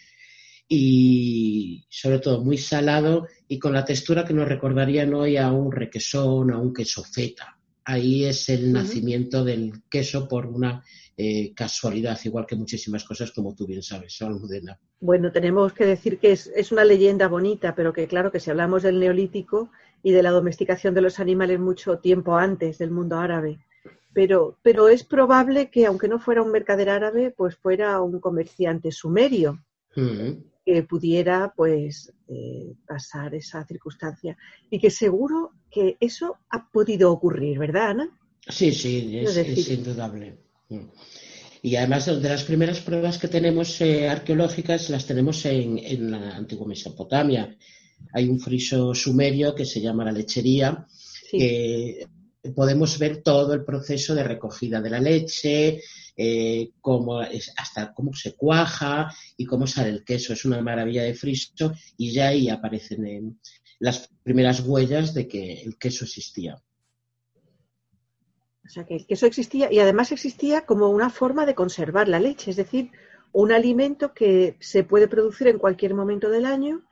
y sobre todo muy salado y con la textura que nos recordarían hoy a un requesón, a un queso feta. Ahí es el nacimiento del queso por una eh, casualidad, igual que muchísimas cosas, como tú bien sabes, Almudena. Bueno, tenemos que decir que es, es una leyenda bonita, pero que claro que si hablamos del neolítico y de la domesticación de los animales mucho tiempo antes del mundo árabe pero, pero es probable que aunque no fuera un mercader árabe, pues fuera un comerciante sumerio Mm. que pudiera pues eh, pasar esa circunstancia y que seguro que eso ha podido ocurrir, ¿verdad, Ana? Sí, sí, es, Es decir- es indudable. Mm. Y además de las primeras pruebas que tenemos eh, arqueológicas las tenemos en, en la antigua Mesopotamia. Hay un friso sumerio que se llama la lechería, Sí. que podemos ver todo el proceso de recogida de la leche, eh, cómo es, hasta cómo se cuaja y cómo sale el queso. Es una maravilla de friso y ya ahí aparecen eh, las primeras huellas de que el queso existía. O sea, que el queso existía y además existía como una forma de conservar la leche, es decir, un alimento que se puede producir en cualquier momento del año,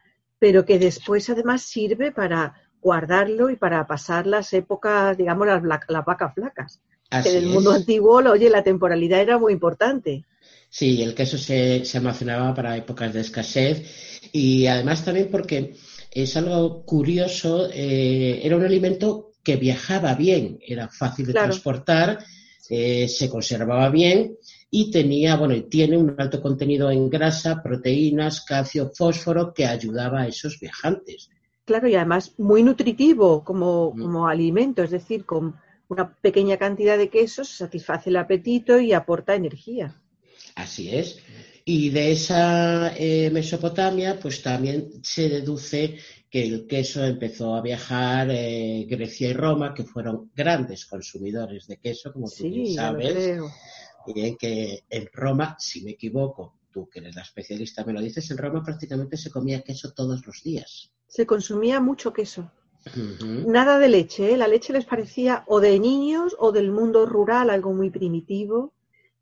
pero que después además sirve para guardarlo y para pasar las épocas, digamos, las, las vacas flacas. Así que en el es. mundo antiguo, oye, la temporalidad era muy importante. Sí, el queso se, se almacenaba para épocas de escasez y además también porque es algo curioso, eh, era un alimento que viajaba bien, era fácil de Claro. transportar, eh, se conservaba bien y tenía, bueno, y tiene un alto contenido en grasa, proteínas, calcio, fósforo que ayudaba a esos viajantes. Claro, y además muy nutritivo como, Mm. como alimento, es decir, con una pequeña cantidad de queso se satisface el apetito y aporta energía. Así es. Y de esa eh, Mesopotamia, pues también se deduce que el queso empezó a viajar eh, Grecia y Roma, que fueron grandes consumidores de queso, como tú bien Sí, lo sabes. creo. Y en que en Roma, si me equivoco, tú que eres la especialista me lo dices, en Roma prácticamente se comía queso todos los días. Se consumía mucho queso. Nada de leche, ¿eh? la leche les parecía o de niños o del mundo rural, algo muy primitivo.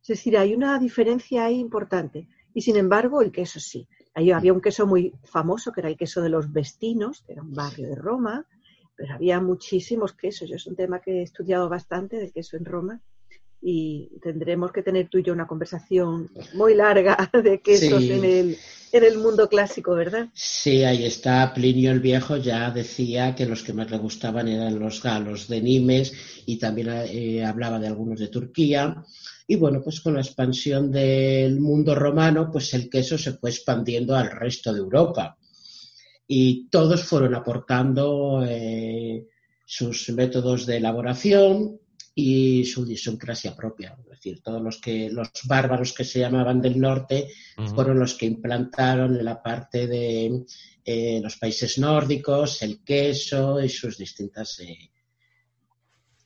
Es decir, hay una diferencia ahí importante. Y sin embargo, el queso sí. Ahí había un queso muy famoso, que era el queso de los Vestinos, que era un barrio de Roma, pero había muchísimos quesos. Yo es un tema que he estudiado bastante del queso en Roma y tendremos que tener tú y yo una conversación muy larga de quesos Sí. en, el, en el mundo clásico, ¿verdad? Sí, ahí está. Plinio el Viejo ya decía que los que más le gustaban eran los galos de Nimes y también eh, hablaba de algunos de Turquía. Y bueno, pues con la expansión del mundo romano, pues el queso se fue expandiendo al resto de Europa. Y todos fueron aportando eh, sus métodos de elaboración y su idiosincrasia propia. Es decir, todos los que los bárbaros que se llamaban del norte fueron los que implantaron en la parte de eh, los países nórdicos el queso y sus distintos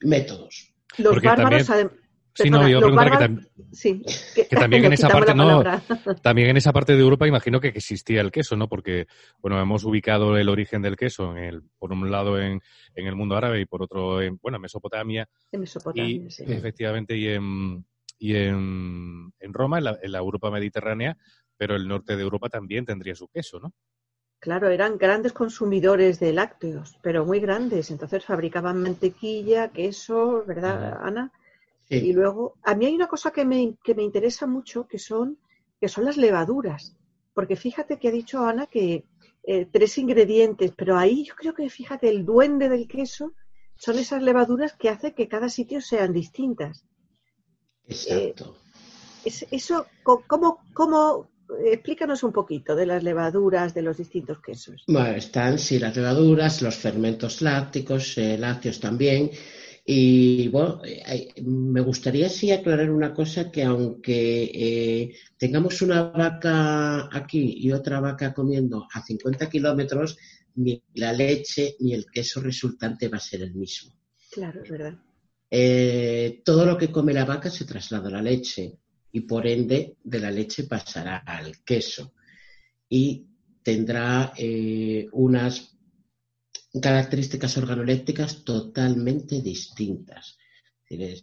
métodos. Los Porque bárbaros, también- Sí, no, Perdona, iba a los preguntar que, bárbaros- tam- Sí, que también en esa parte no, también en esa parte de Europa imagino que existía el queso, ¿no? Porque, bueno, hemos ubicado el origen del queso en el, por un lado en, en el mundo árabe y por otro en, bueno, en Mesopotamia En Mesopotamia, y sí. efectivamente y en, y en, en Roma, en la, en la Europa mediterránea, pero el norte de Europa también tendría su queso, ¿no? Claro, eran grandes consumidores de lácteos, pero muy grandes. Entonces fabricaban mantequilla, queso, ¿verdad. Ana? Sí. Y luego, a mí hay una cosa que me, que me interesa mucho, que son, que son las levaduras. Porque fíjate que ha dicho Ana que eh, tres ingredientes, pero ahí yo creo que, fíjate, el duende del queso son esas levaduras que hacen que cada sitio sean distintas. Exacto. Es- eso, ¿cómo, cómo, explícanos un poquito de las levaduras de los distintos quesos? Bueno, están sí las levaduras, los fermentos lácticos, eh, lácteos también. Y bueno, eh, hay- me gustaría sí aclarar una cosa que aunque eh, tengamos una vaca aquí y otra vaca comiendo a 50 kilómetros, ni la leche ni el queso resultante va a ser el mismo. Claro, es verdad. Eh, todo lo que come la vaca se traslada a la leche y por ende de la leche pasará al queso y tendrá eh, unas características organolépticas totalmente distintas.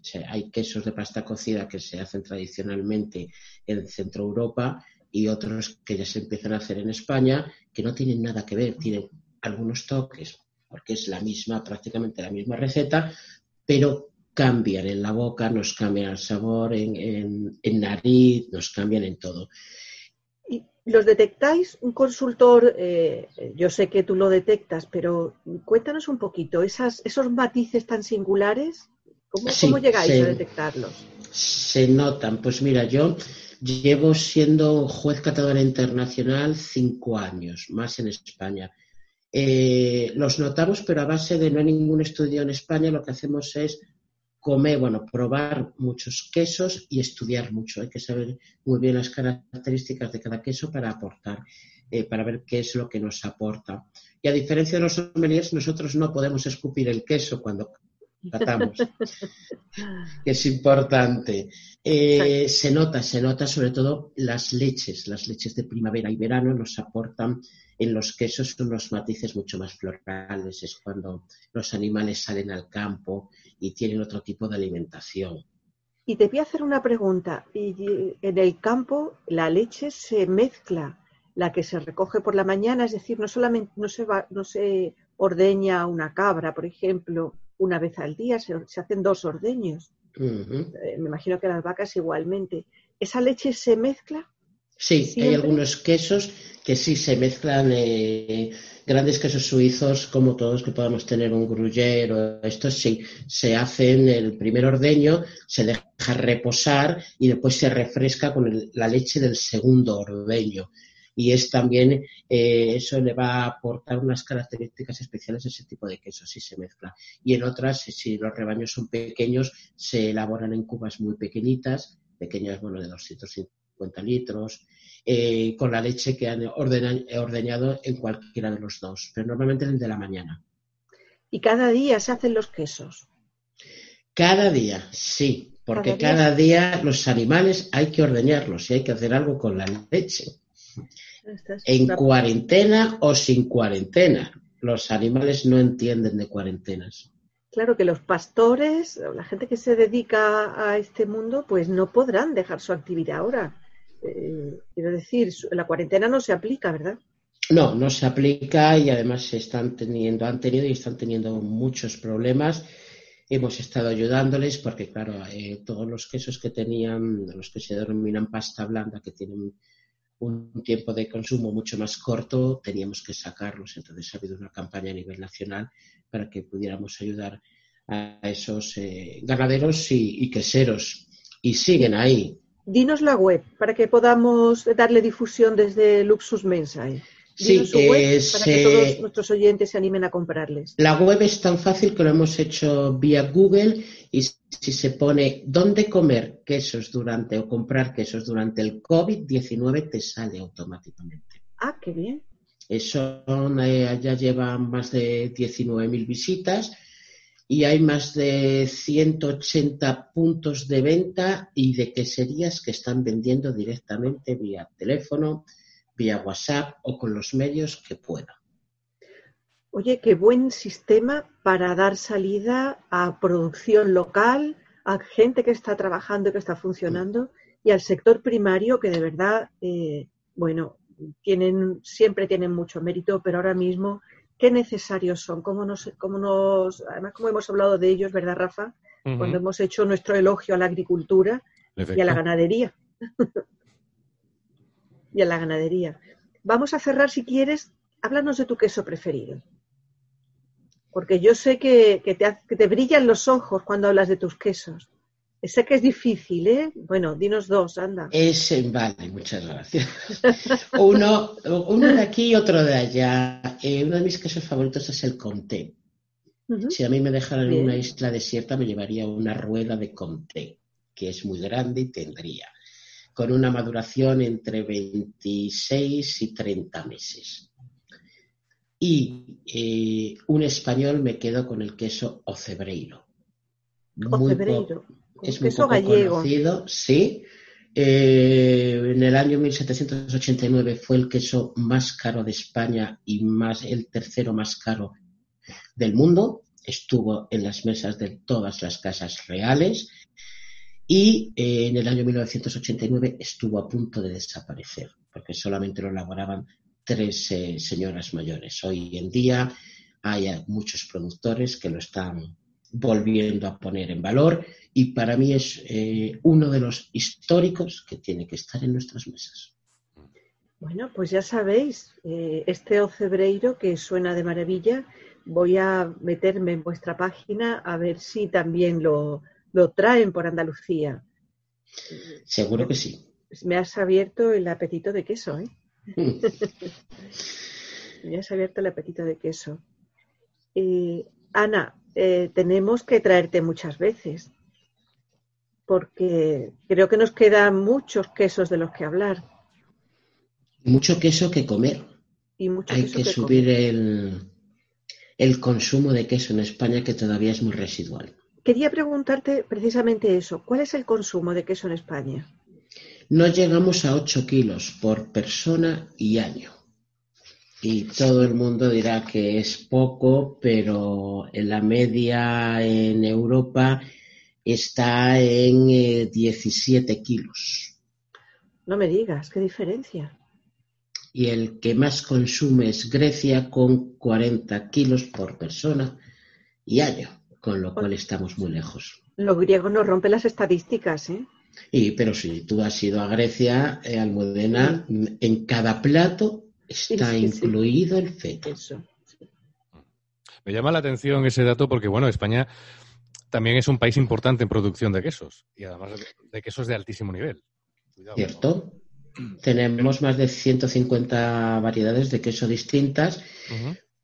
Se- Hay quesos de pasta cocida que se hacen tradicionalmente en Centro Europa y otros que ya se empiezan a hacer en España que no tienen nada que ver, tienen algunos toques, porque es la misma, prácticamente la misma receta, pero cambian en la boca, nos cambian el sabor, en, en- en nariz, nos cambian en todo. ¿Y los detectáis? Un consultor, eh, yo sé que tú lo detectas, pero cuéntanos un poquito, esas, esos matices tan singulares, ¿Cómo, Sí, cómo llegáis se- a detectarlos? Se notan. Pues mira, yo llevo siendo juez catadora internacional cinco años, más en España. Eh, los notamos, pero a base de no hay ningún estudio en España, lo que hacemos es comer, bueno, probar muchos quesos y estudiar mucho. Hay que saber muy bien las características de cada queso para aportar, eh, para ver qué es lo que nos aporta. Y a diferencia de los sommeliers, nosotros no podemos escupir el queso cuando catamos que es importante. Eh, se nota, se nota sobre todo las leches, las leches de primavera y verano nos aportan en los quesos unos matices mucho más florales, es cuando los animales salen al campo y tienen otro tipo de alimentación. Y te voy a hacer una pregunta. En el campo la leche se mezcla, la que se recoge por la mañana, es decir, no solamente no se va, no se ordeña una cabra, por ejemplo, una vez al día, se, se hacen dos ordeños. Eh, me imagino que las vacas igualmente. ¿Esa leche se mezcla? Sí, hay algunos quesos que sí se mezclan, eh, grandes quesos suizos, como todos que podamos tener un gruyère o estos, sí, se hacen el primer ordeño, se deja reposar y después se refresca con el- la leche del segundo ordeño. Y es también, eh, eso le va a aportar unas características especiales a ese tipo de queso, si se mezcla. Y en otras, si los rebaños son pequeños, se elaboran en cubas muy pequeñitas, pequeñas, bueno, de 250 litros, eh, con la leche que han ordena- ordeñado en cualquiera de los dos, pero normalmente en el de la mañana. Y cada día se hacen los quesos. Cada día, sí, porque Cada día. cada día los animales hay que ordeñarlos y hay que hacer algo con la leche. En cuarentena o sin cuarentena. Los animales no entienden de cuarentenas. Claro que los pastores, o la gente que se dedica a este mundo, pues no podrán dejar su actividad ahora. Eh, quiero decir, la cuarentena no se aplica, ¿verdad? No, no se aplica y además se están teniendo, han tenido y están teniendo muchos problemas. Hemos estado ayudándoles porque, claro, eh, todos los quesos que tenían, los que se denominan pasta blanda, que tienen un tiempo de consumo mucho más corto, teníamos que sacarlos. Entonces ha habido una campaña a nivel nacional para que pudiéramos ayudar a esos eh, ganaderos y, queseros. Y siguen ahí. Dinos la web para que podamos darle difusión desde Luxus Mensae. Sí, Dinos su web eh, para que todos nuestros oyentes se animen a comprarles. La web es tan fácil que lo hemos hecho vía Google y si se pone dónde comer quesos durante o comprar quesos durante el COVID-19 te sale automáticamente. Ah, qué bien. Eso eh, ya lleva más de 19.000 visitas y hay más de 180 puntos de venta y de queserías que están vendiendo directamente vía teléfono, vía WhatsApp o con los medios que puedan. Oye, qué buen sistema para dar salida a producción local, a gente que está trabajando y que está funcionando, y al sector primario que de verdad, eh, bueno, tienen, siempre tienen mucho mérito, pero ahora mismo, qué necesarios son, cómo nos, cómo nos, además como hemos hablado de ellos, ¿verdad, Rafa? Cuando hemos hecho nuestro elogio a la agricultura y a la ganadería. y a la ganadería. Vamos a cerrar, si quieres, háblanos de tu queso preferido. Porque yo sé que, que te, que te brillan los ojos cuando hablas de tus quesos. Sé que es difícil, ¿eh? Bueno, dinos dos, anda. Es, eh, vale, muchas gracias. Uno, uno de aquí y otro de allá. Eh, uno de mis quesos favoritos es el Comté. Ujú. Si a mí me dejaran en una isla desierta, me llevaría una rueda de Comté, que es muy grande y tendría, con una maduración entre 26 y 30 meses. Y eh, un español me quedo con el queso Ocebreiro. O Muy po- cebreiro, un es muy queso poco gallego. conocido, sí. Eh, en el año 1789 fue el queso más caro de España y más el tercero más caro del mundo. Estuvo en las mesas de todas las casas reales y eh, en el año 1989 estuvo a punto de desaparecer porque solamente lo elaboraban tres eh, señoras mayores. Hoy en día hay muchos productores que lo están volviendo a poner en valor y para mí es eh, uno de los históricos que tiene que estar en nuestras mesas. Bueno, pues ya sabéis, eh, este ocebreiro que suena de maravilla, voy a meterme en vuestra página a ver si también lo, lo traen por Andalucía. Seguro que sí. Me has abierto el apetito de queso, ¿eh? Me has abierto el apetito de queso. Eh, Ana, eh, tenemos que traerte muchas veces, porque creo que nos quedan muchos quesos de los que hablar. Mucho queso que comer. Y mucho Hay queso que que subir el, el consumo de queso en España, que todavía es muy residual. Quería preguntarte precisamente eso. ¿Cuál es el consumo de queso en España? No llegamos a 8 kilos por persona y año. Y todo el mundo dirá que es poco, pero en la media en Europa está en eh, 17 kilos. No me digas, qué diferencia. Y el que más consume es Grecia con 40 kilos por persona y año, con lo cual estamos muy lejos. Los griegos nos rompen las estadísticas, ¿eh? Y, pero si tú has ido a Grecia, eh, Almudena, en cada plato está Sí, sí, sí. incluido el feto. Eso. Me llama la atención ese dato porque, bueno, España también es un país importante en producción de quesos y además de, quesos de altísimo nivel. Cuidado. ¿Cierto? Tenemos más de 150 variedades de queso distintas,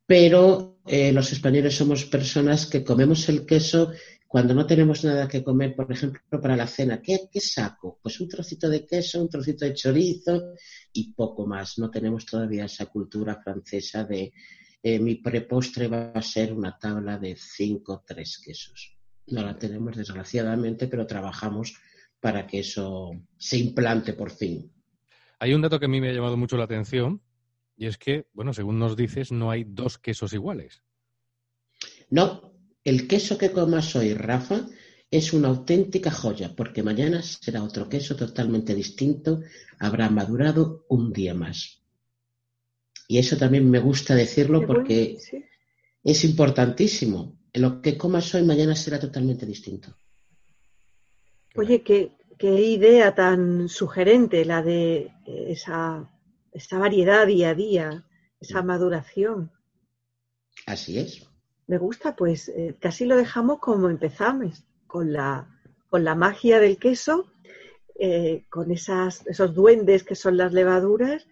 pero eh, los españoles somos personas que comemos el queso cuando no tenemos nada que comer, por ejemplo, para la cena. ¿Qué, saco? Pues un trocito de queso, un trocito de chorizo y poco más. No tenemos todavía esa cultura francesa de eh, mi prepostre va a ser una tabla de cinco o tres quesos. No la tenemos desgraciadamente, pero trabajamos para que eso se implante por fin. Hay un dato que a mí me ha llamado mucho la atención y es que, bueno, según nos dices, no hay dos quesos iguales. No, el queso que comas hoy, Rafa, es una auténtica joya, porque mañana será otro queso totalmente distinto, habrá madurado un día más. Y eso también me gusta decirlo porque sí. es importantísimo. Lo que comas hoy, mañana será totalmente distinto. Oye, qué, qué idea tan sugerente la de esa, esa variedad día a día, esa maduración. Así es. Me gusta, pues eh, casi lo dejamos como empezamos, con la, con la magia del queso, eh, con esas, esos duendes que son las levaduras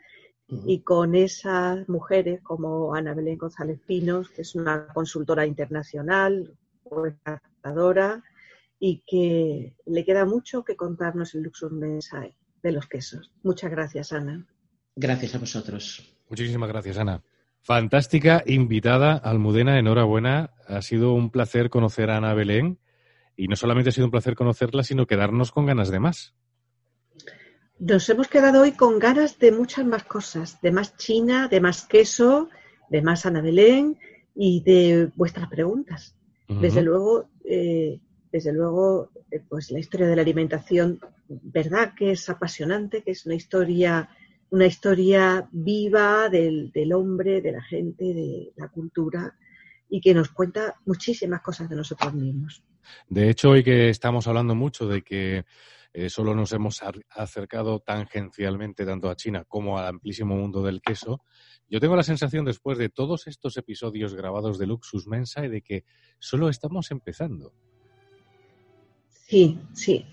y con esas mujeres como Ana Belén González Pinos, que es una consultora internacional, catadora, y que le queda mucho que contarnos el Luxus Mensae de los quesos. Muchas gracias, Ana. Gracias a vosotros. Muchísimas gracias, Ana. Fantástica invitada, Almudena, enhorabuena. Ha sido un placer conocer a Ana Belén y no solamente ha sido un placer conocerla, sino quedarnos con ganas de más. Nos hemos quedado hoy con ganas de muchas más cosas, de más China, de más queso, de más Ana Belén y de vuestras preguntas. Desde luego, eh, desde luego, eh, pues la historia de la alimentación, verdad que es apasionante, que es una historia, una historia viva del, del hombre, de la gente, de la cultura y que nos cuenta muchísimas cosas de nosotros mismos. De hecho, hoy que estamos hablando mucho de que eh, solo nos hemos acercado tangencialmente tanto a China como al amplísimo mundo del queso, yo tengo la sensación después de todos estos episodios grabados de Luxus Mensae de que solo estamos empezando. Sí, sí.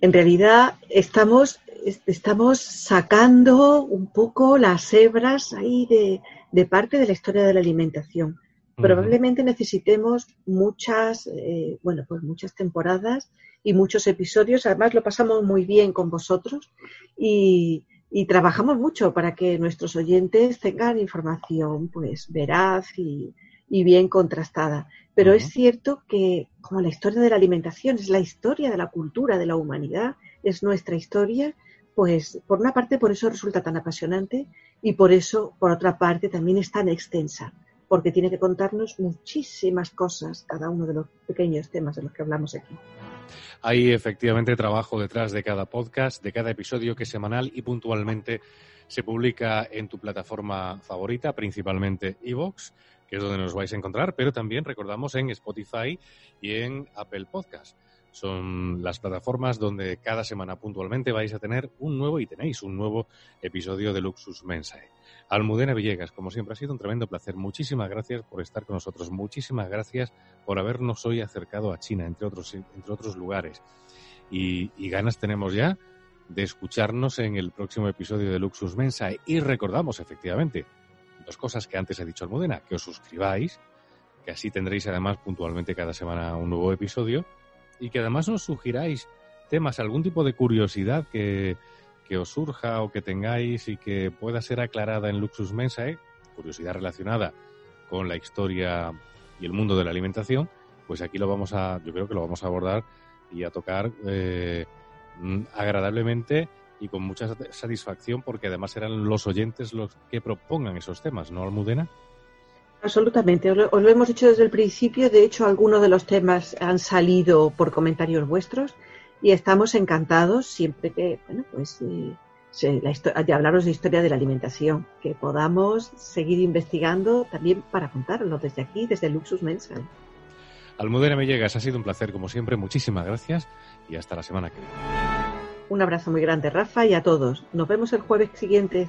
En realidad estamos, es- estamos sacando un poco las hebras ahí de, de parte de la historia de la alimentación. Probablemente necesitemos muchas, eh, bueno, pues muchas temporadas y muchos episodios. Además lo pasamos muy bien con vosotros y, y trabajamos mucho para que nuestros oyentes tengan información, pues veraz y, y bien contrastada. Pero es cierto que como la historia de la alimentación es la historia de la cultura, de la humanidad, es nuestra historia, pues por una parte por eso resulta tan apasionante y por eso, por otra parte, también es tan extensa, porque tiene que contarnos muchísimas cosas, cada uno de los pequeños temas de los que hablamos aquí. Hay efectivamente trabajo detrás de cada podcast, de cada episodio que es semanal y puntualmente se publica en tu plataforma favorita, principalmente Evox, que es donde nos vais a encontrar, pero también recordamos en Spotify y en Apple Podcast. Son las plataformas donde cada semana puntualmente vais a tener un nuevo y tenéis un nuevo episodio de Luxus Mensae. Almudena Villegas, como siempre, ha sido un tremendo placer. Muchísimas gracias por estar con nosotros. Muchísimas gracias por habernos hoy acercado a China, entre otros, entre otros lugares. Y, y ganas tenemos ya de escucharnos en el próximo episodio de Luxus Mensae. Y recordamos, efectivamente, dos cosas que antes ha dicho Almudena, que os suscribáis, que así tendréis además puntualmente cada semana un nuevo episodio y que además nos sugiráis temas, algún tipo de curiosidad que, que os surja o que tengáis y que pueda ser aclarada en Luxus Mensae, curiosidad relacionada con la historia y el mundo de la alimentación, pues aquí lo vamos a, yo creo que lo vamos a abordar y a tocar eh, mm, agradablemente y con mucha satisfacción porque además serán los oyentes los que propongan esos temas, ¿no, Almudena? Absolutamente, os lo, os lo, hemos dicho desde el principio, de hecho algunos de los temas han salido por comentarios vuestros y estamos encantados siempre que, bueno, pues eh, se, la de hablaros de historia de la alimentación, que podamos seguir investigando también para contarlo desde aquí, desde Luxus Mensal. Almudena Mellegas, ha sido un placer como siempre, muchísimas gracias y hasta la semana que viene. Un abrazo muy grande, Rafa, y a todos. Nos vemos el jueves siguiente.